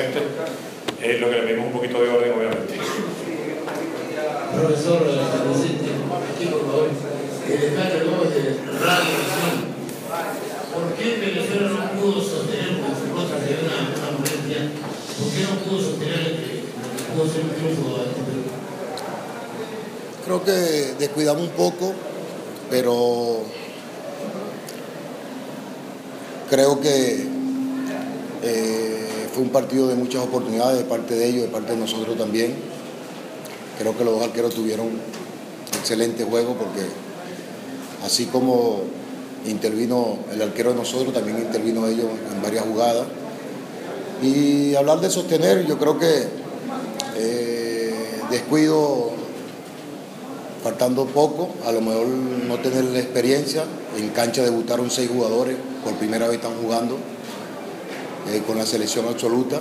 eh, lo que le pedimos un poquito de orden, obviamente. Profesor, presente, aquí por favor, el luego de Radio ¿Por qué Venezuela no pudo sostener, porque su contra se una, una molestia, ¿por qué no pudo sostener el que pudo ser un triunfo? Creo que descuidamos un poco, pero creo que eh, fue un partido de muchas oportunidades de parte de ellos, de parte de nosotros también. Creo que los dos arqueros tuvieron excelente juego porque así como intervino el arquero de nosotros, también intervino ellos en varias jugadas. Y hablar de sostener, yo creo que eh, descuido faltando poco, a lo mejor no tener la experiencia, en cancha debutaron seis jugadores, por primera vez están jugando eh, con la selección absoluta.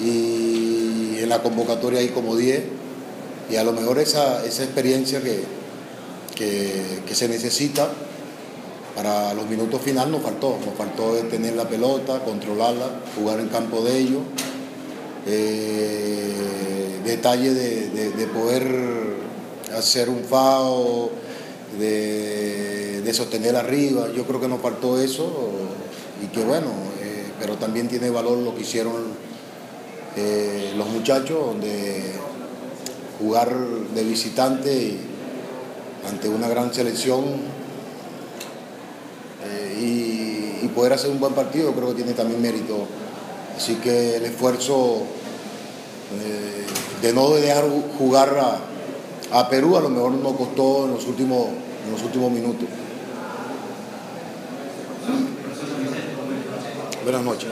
Y en la convocatoria hay como 10 y a lo mejor esa, esa experiencia que, que, se necesita para los minutos finales nos faltó, nos faltó tener la pelota, controlarla, jugar en campo de ellos, eh, detalle de poder hacer un FAO, de, sostener arriba. Yo creo que nos faltó eso. Y que bueno, pero también tiene valor lo que hicieron eh, los muchachos, donde jugar de visitante ante una gran selección eh, y, poder hacer un buen partido, creo que tiene también mérito. Así que el esfuerzo de no dejar jugar a a Perú a lo mejor nos costó en los últimos, en los últimos minutos. Buenas noches.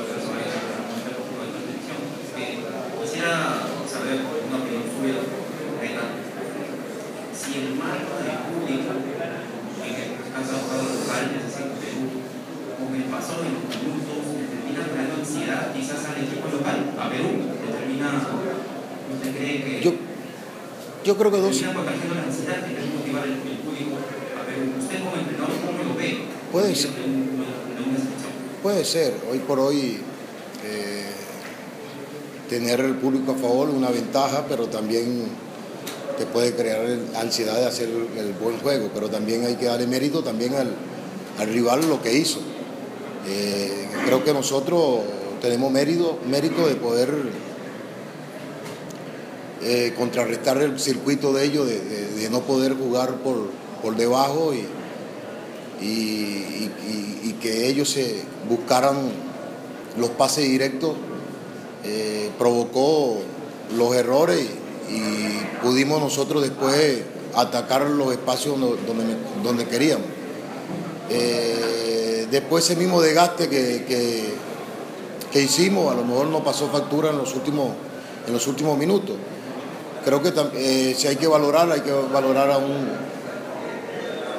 Quisiera saber una opinión suya, si el marco del público en el han trabajado los Perú, con el paso de los minutos, termina creando ansiedad quizás al equipo local, a Perú, termina, ¿usted cree que... Yo yo creo que dos. Puede ser. Puede ser. Hoy por hoy eh, tener el público a favor es una ventaja, pero también te puede crear ansiedad de hacer el buen juego. Pero también hay que darle mérito también al, rival lo que hizo. Eh, creo que nosotros tenemos mérito, mérito de poder eh, contrarrestar el circuito de ellos, de, no poder jugar por, por debajo y, y, que ellos se buscaran los pases directos, eh, provocó los errores y, pudimos nosotros después atacar los espacios donde, donde queríamos. Eh, después ese mismo desgaste que, que, hicimos, a lo mejor nos pasó factura en los últimos, en los últimos minutos creo que eh, si hay que valorar, hay que valorar a,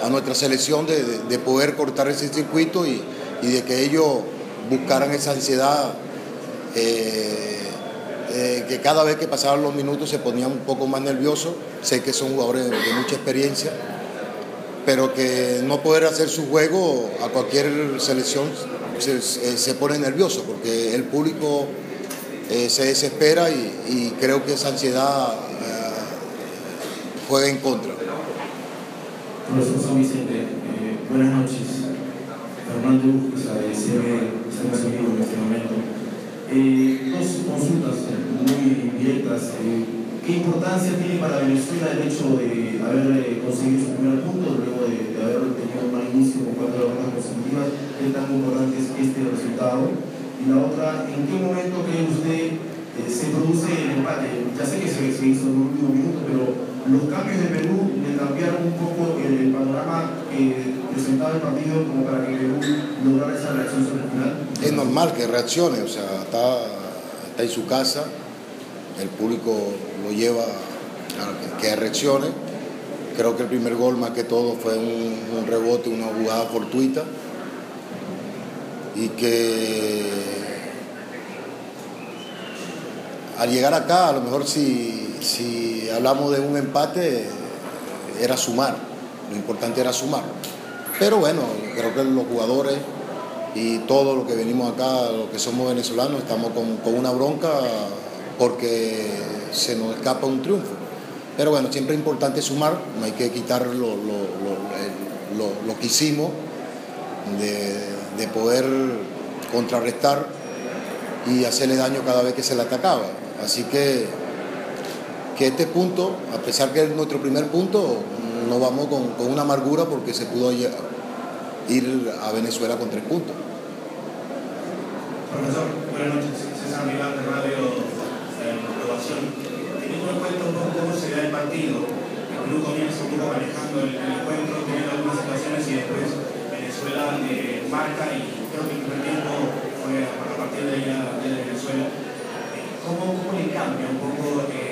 a nuestra selección de, poder cortar ese circuito y, de que ellos buscaran esa ansiedad, eh, eh, que cada vez que pasaban los minutos se ponían un poco más nerviosos. Sé que son jugadores de, mucha experiencia, pero que no poder hacer su juego a cualquier selección se pone nervioso, porque el público eh, se desespera y, creo que esa ansiedad juega en contra. Profesor San Vicente, eh, buenas noches. Fernando Urquiza de CB, estamos en este momento. dos consultas muy directas. ¿Qué importancia tiene para Venezuela el hecho de haber conseguido su primer punto, luego de, haber tenido un mal inicio con cuatro rondas consecutivas? ¿Qué tan importante es este resultado? Y la otra, ¿en qué momento cree usted eh, se produce el empate? Ya sé que se, hizo en un último minuto, pero los cambios de Perú le cambiaron un poco el, panorama que presentaba el partido como para que Perú lograra esa reacción sobre el final. Es normal que reaccione, o sea, está, está en su casa, el público lo lleva a que reaccione. Creo que el primer gol más que todo fue un rebote, una jugada fortuita y que al llegar acá, a lo mejor si, si hablamos de un empate, era sumar, lo importante era sumar. Pero bueno, creo que los jugadores y todo lo que venimos acá, los que somos venezolanos, estamos con, una bronca porque se nos escapa un triunfo. Pero bueno, siempre es importante sumar, no hay que quitar lo, que hicimos, de, poder contrarrestar y hacerle daño cada vez que se le atacaba. Así que, que este punto, a pesar que es nuestro primer punto, no vamos con, con una amargura porque se pudo ir a Venezuela con tres puntos. Profesor, buenas noches. César Milán de Radio Aprobación. Teniendo en cuenta un poco cómo se da el partido, el Perú comienza un poco manejando el, encuentro, teniendo algunas situaciones y después Venezuela eh, marca y creo que el primer tiempo fue a partir de, ella, de Venezuela. ¿Cómo, ¿Cómo, le cambia un poco eh,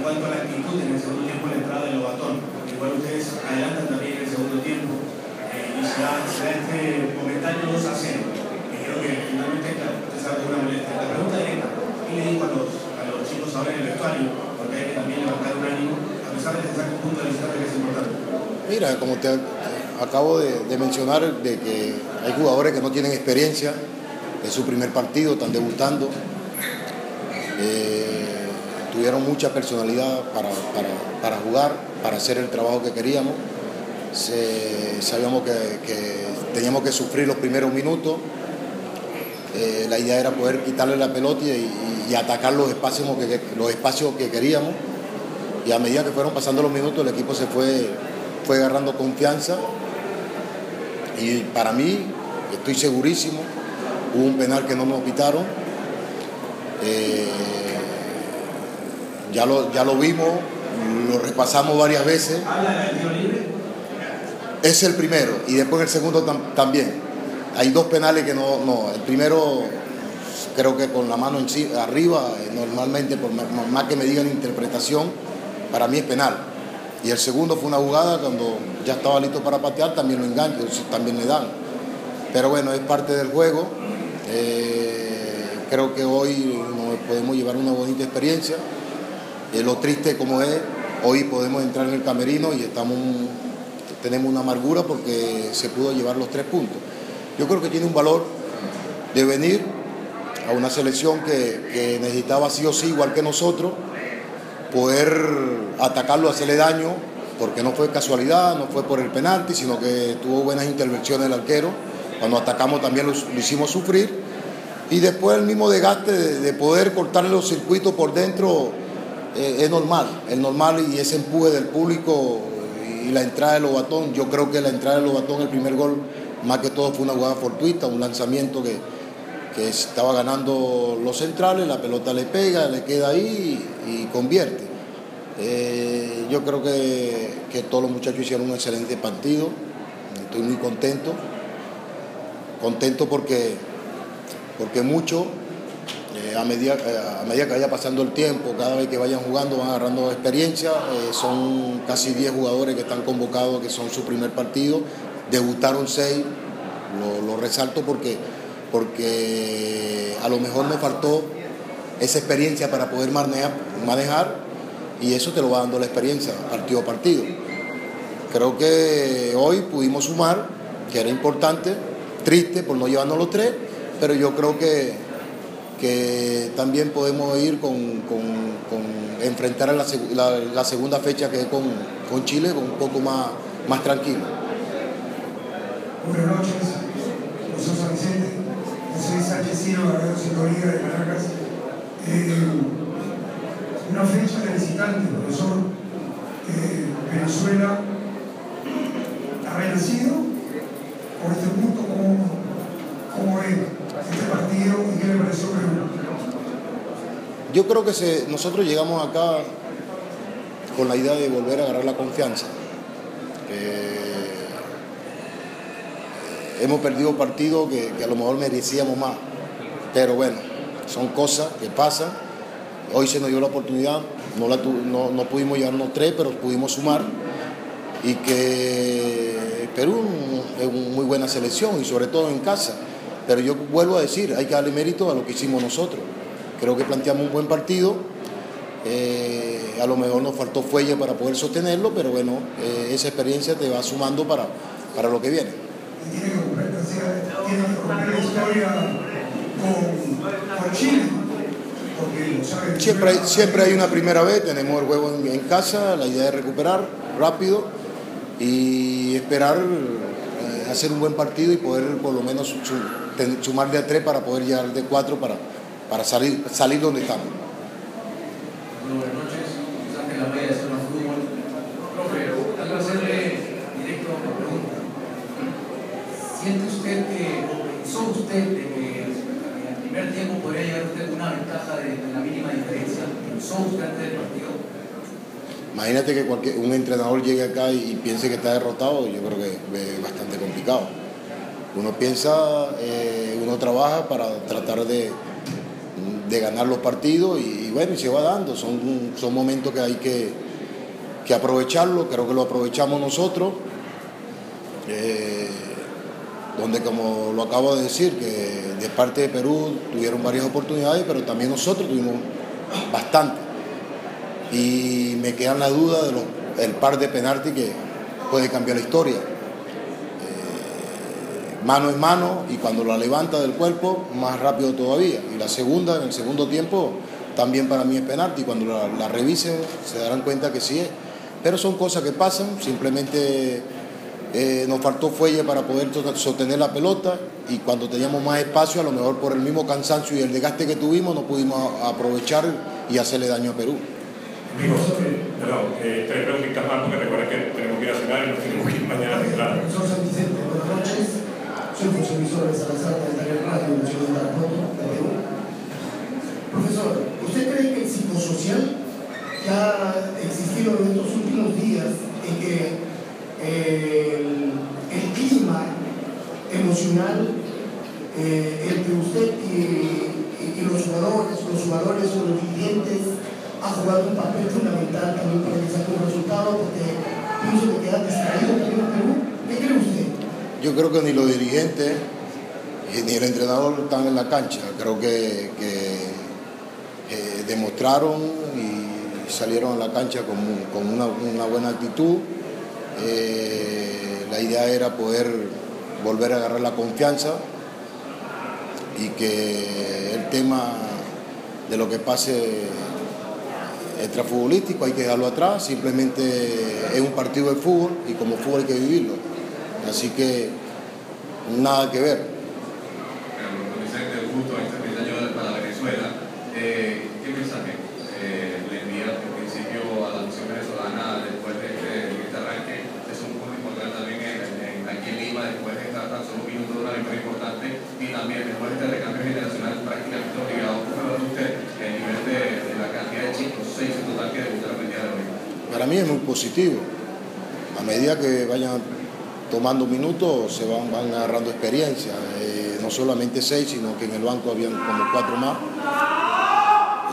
en cuanto a la actitud en el segundo tiempo la entrada del Lobatón? Igual ustedes adelantan también en el segundo tiempo y se da, este comentario 2 a 0. Y creo que finalmente, usted sabe una. La pregunta es, ¿qué le digo a los, a los chicos ahora en el vestuario? Porque hay que también levantar un ánimo, a pesar de que un punto de vista que es importante. Mira, como te acabo de, de, mencionar, de que hay jugadores que no tienen experiencia, es su primer partido, están debutando. Eh, tuvieron mucha personalidad para, para, jugar, para hacer el trabajo que queríamos sabíamos que, teníamos que sufrir los primeros minutos. Eh, la idea era poder quitarle la pelota y, atacar los espacios, que, los espacios que queríamos. Y a medida que fueron pasando los minutos, el equipo se fue, fue agarrando confianza. Y para mí, estoy segurísimo, hubo un penal que no nos quitaron. Eh, ya, lo, ya lo vimos, lo repasamos varias veces. Es el primero y después el segundo también. Hay dos penales que no, no. El primero creo que con la mano arriba, eh, normalmente por más que me digan interpretación, para mí es penal. Y el segundo fue una jugada cuando ya estaba listo para patear, también lo engancha, también le dan. Pero bueno, es parte del juego. Eh, creo que hoy nos podemos llevar una bonita experiencia. Eh, lo triste como es, hoy podemos entrar en el camerino y estamos tenemos una amargura porque se pudo llevar los tres puntos. Yo creo que tiene un valor de venir a una selección que, necesitaba sí o sí, igual que nosotros, poder atacarlo, hacerle daño, porque no fue casualidad, no fue por el penalti, sino que tuvo buenas intervenciones el arquero. Cuando atacamos también lo, hicimos sufrir. Y después el mismo desgaste de, poder cortarle los circuitos por dentro es normal, es normal y ese empuje del público y la entrada de Lobatón, yo creo que la entrada de Lobatón, el primer gol, más que todo fue una jugada fortuita, un lanzamiento que, que estaba ganando los centrales, la pelota le pega, le queda ahí y, convierte. Eh, yo creo que, que, todos los muchachos hicieron un excelente partido, estoy muy contento, contento porque, porque mucho eh, a, medida, eh, a medida que vaya pasando el tiempo, cada vez que vayan jugando van agarrando experiencia. Eh, son casi 10 jugadores que están convocados, que son su primer partido. Debutaron 6, lo, resalto porque, porque a lo mejor nos faltó esa experiencia para poder manejar, manejar y eso te lo va dando la experiencia partido a partido. Creo que hoy pudimos sumar, que era importante, triste por no llevarnos los tres, pero yo creo que que también podemos ir con, enfrentar la, la, segunda fecha que es con, Chile con un poco más, más tranquilo. Buenas noches, profesor San Vicente, soy Sánchez Sintonía de Caracas. Eh, una fecha de visitante, profesor. Eh, Venezuela ha renacido por este punto, ¿cómo, cómo es? Yo creo que se, nosotros llegamos acá con la idea de volver a agarrar la confianza. Eh, hemos perdido partidos que, a lo mejor merecíamos más, pero bueno, son cosas que pasan. Hoy se nos dio la oportunidad, no, la no, pudimos llevarnos tres, pero pudimos sumar y que Perú es una muy buena selección y sobre todo en casa. Pero yo vuelvo a decir, hay que darle mérito a lo que hicimos nosotros. Creo que planteamos un buen partido. Eh, a lo mejor nos faltó fuelle para poder sostenerlo, pero bueno, eh, esa experiencia te va sumando para, para lo que viene. Siempre siempre hay una primera vez, tenemos el juego en, casa, la idea es recuperar rápido y esperar eh, hacer un buen partido y poder por lo menos su- ten- sumar de a tres para poder llegar de cuatro para, para salir, salir donde estamos. Buenas noches, la vaya de zona fútbol. Profe, quiero hacerle directo una pregunta. ¿Siente usted que, o pensó usted de que en el primer tiempo podría llegar usted con una ventaja de, de la mínima diferencia? ¿Pensó usted antes del partido? Imagínate que cualquier, un entrenador llegue acá y, y piense que está derrotado, yo creo que es bastante complicado. Uno piensa, eh, uno trabaja para tratar de, de ganar los partidos y, bueno, y se va dando. Son, son momentos que hay que, que aprovecharlo, creo que lo aprovechamos nosotros. Eh, donde como lo acabo de decir, que de parte de Perú tuvieron varias oportunidades, pero también nosotros tuvimos bastante y me quedan la duda del el par de penaltis que puede cambiar la historia. Eh, mano en mano y cuando la levanta del cuerpo, más rápido todavía. Y la segunda, en el segundo tiempo, también para mí es penalti. Cuando la, la revisen se darán cuenta que sí es. Pero son cosas que pasan, simplemente eh, nos faltó fuelle para poder sostener la pelota y cuando teníamos más espacio, a lo mejor por el mismo cansancio y el desgaste que tuvimos, no pudimos aprovechar y hacerle daño a Perú. Amigos, perdón, eh, tres preguntitas más porque que tenemos que ir a cenar y nos tenemos que ir mañana a declarar. Profesor San Vicente, buenas noches. Soy José Luis Suárez Salazar de Italia Radio de Ciudad de Tarapoto, de Perú. Profesor, ¿usted cree que el psicosocial que ha existido en estos últimos días en que eh, el, clima emocional eh, entre usted y, los jugadores, los jugadores o los dirigentes ha jugado un papel fundamental también para que un resultado porque pienso que queda distraído también en Perú. ¿Qué cree usted? Yo creo que ni los dirigentes eh, ni el entrenador están en la cancha. Creo que, eh, demostraron y salieron a la cancha con, con una, una buena actitud. Eh, la idea era poder volver a agarrar la confianza y que el tema de lo que pase extrafutbolístico hay que dejarlo atrás, simplemente es un partido de fútbol y como fútbol hay que vivirlo. Así que nada que ver. Carlos Vicente, justo este año para Venezuela, eh, ¿qué mensaje eh, le envía en principio a la nación venezolana después de este, de este arranque? Es un punto importante también en, en- aquí en Lima, después de estar tan solo un minuto de una victoria importante y también después de este recambio generacional prácticamente obligado. ¿Cómo ve usted el nivel de, de la cantidad de chicos, seis en Para mí es muy positivo. A medida que vayan tomando minutos se van, van agarrando experiencia. Eh, no solamente seis, sino que en el banco habían como cuatro más.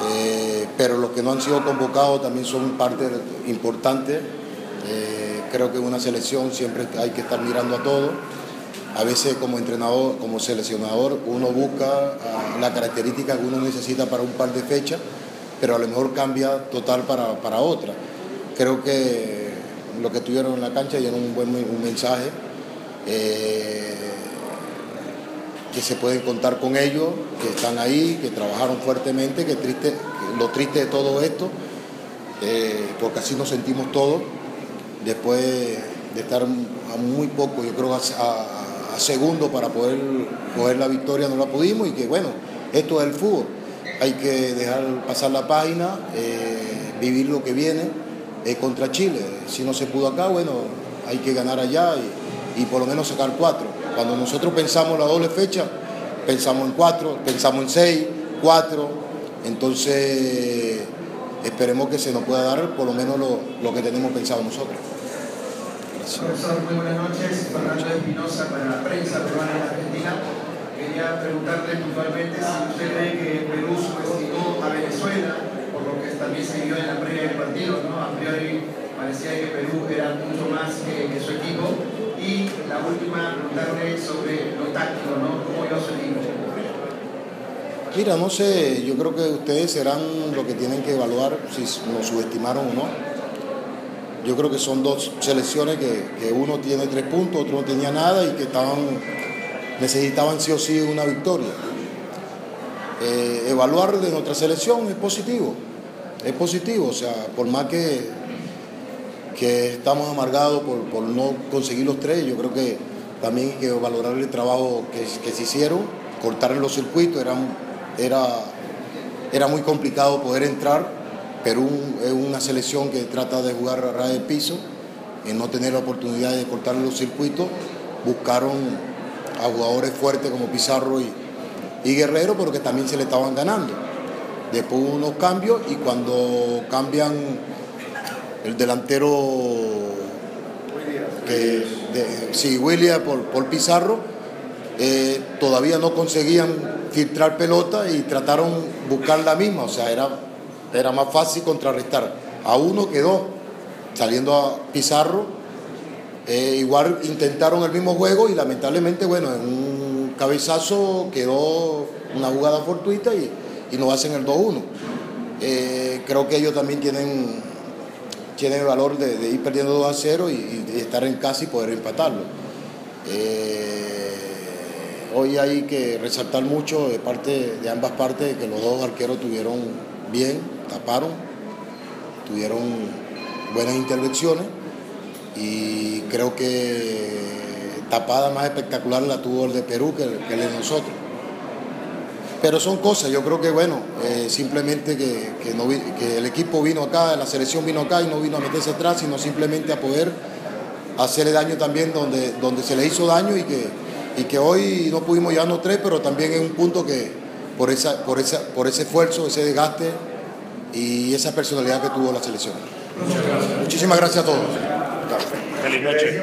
Eh, pero los que no han sido convocados también son parte importante. Eh, creo que una selección siempre hay que estar mirando a todo. A veces como entrenador, como seleccionador, uno busca ah, la característica que uno necesita para un par de fechas, pero a lo mejor cambia total para, para otra. Creo que lo que tuvieron en la cancha dieron un buen un mensaje, eh, que se pueden contar con ellos, que están ahí, que trabajaron fuertemente, que triste, lo triste de todo esto, eh, porque así nos sentimos todos, después de estar a muy poco, yo creo a, a, a segundo para poder coger la victoria no la pudimos y que bueno, esto es el fútbol, hay que dejar pasar la página, eh, vivir lo que viene eh, contra Chile, si no se pudo acá, bueno, hay que ganar allá y, por lo menos sacar cuatro. Cuando nosotros pensamos la doble fecha, pensamos en cuatro, pensamos en seis, cuatro, entonces esperemos que se nos pueda dar por lo menos lo, que tenemos pensado nosotros. Muy buenas noches. Fernando Espinosa para la prensa peruana en Argentina. Quería preguntarle puntualmente si usted cree que Perú subestimó a Venezuela, por lo que también se vio en la previa del partido, ¿no? A priori parecía que Perú era mucho más que, su equipo. Y la última, preguntarle sobre lo táctico, ¿no? ¿Cómo vio su equipo? Mira, no sé, yo creo que ustedes serán lo que tienen que evaluar si nos subestimaron o no. Yo creo que son dos selecciones que uno tiene tres puntos, otro no tenía nada y que estaban necesitaban sí o sí una victoria. Eh, evaluar de nuestra selección es positivo, es positivo, o sea, por más que, que estamos amargados por, por no conseguir los tres, yo creo que también hay que valorar el trabajo que, que se hicieron, cortar los circuitos, era, era, era muy complicado poder entrar. Perú es una selección que trata de jugar a ras de piso, en no tener la oportunidad de cortar los circuitos, buscaron a jugadores fuertes como Pizarro y, Guerrero, pero que también se le estaban ganando. Después hubo unos cambios y cuando cambian el delantero que, de, sí, William por, por Pizarro, eh, todavía no conseguían filtrar pelota y trataron buscar la misma, o sea, era, era más fácil contrarrestar. A uno quedó saliendo a Pizarro, eh, igual intentaron el mismo juego y lamentablemente, bueno, en un cabezazo quedó una jugada fortuita y, y nos hacen el 2-1. Eh, creo que ellos también tienen tiene el valor de, de ir perdiendo 2 a 0 y, y, estar en casa y poder empatarlo. Eh, hoy hay que resaltar mucho de parte de ambas partes que los dos arqueros tuvieron bien, taparon, tuvieron buenas intervenciones y creo que tapada más espectacular la tuvo el de Perú que, que el de nosotros. Pero son cosas, yo creo que bueno, eh, simplemente que, que, no, que, el equipo vino acá, la selección vino acá y no vino a meterse atrás, sino simplemente a poder hacerle daño también donde, donde se le hizo daño y que, y que hoy no pudimos llevarnos tres, pero también es un punto que por, esa, por, esa, por ese esfuerzo, ese desgaste y esa personalidad que tuvo la selección. Gracias. Muchísimas gracias a todos. Feliz noche.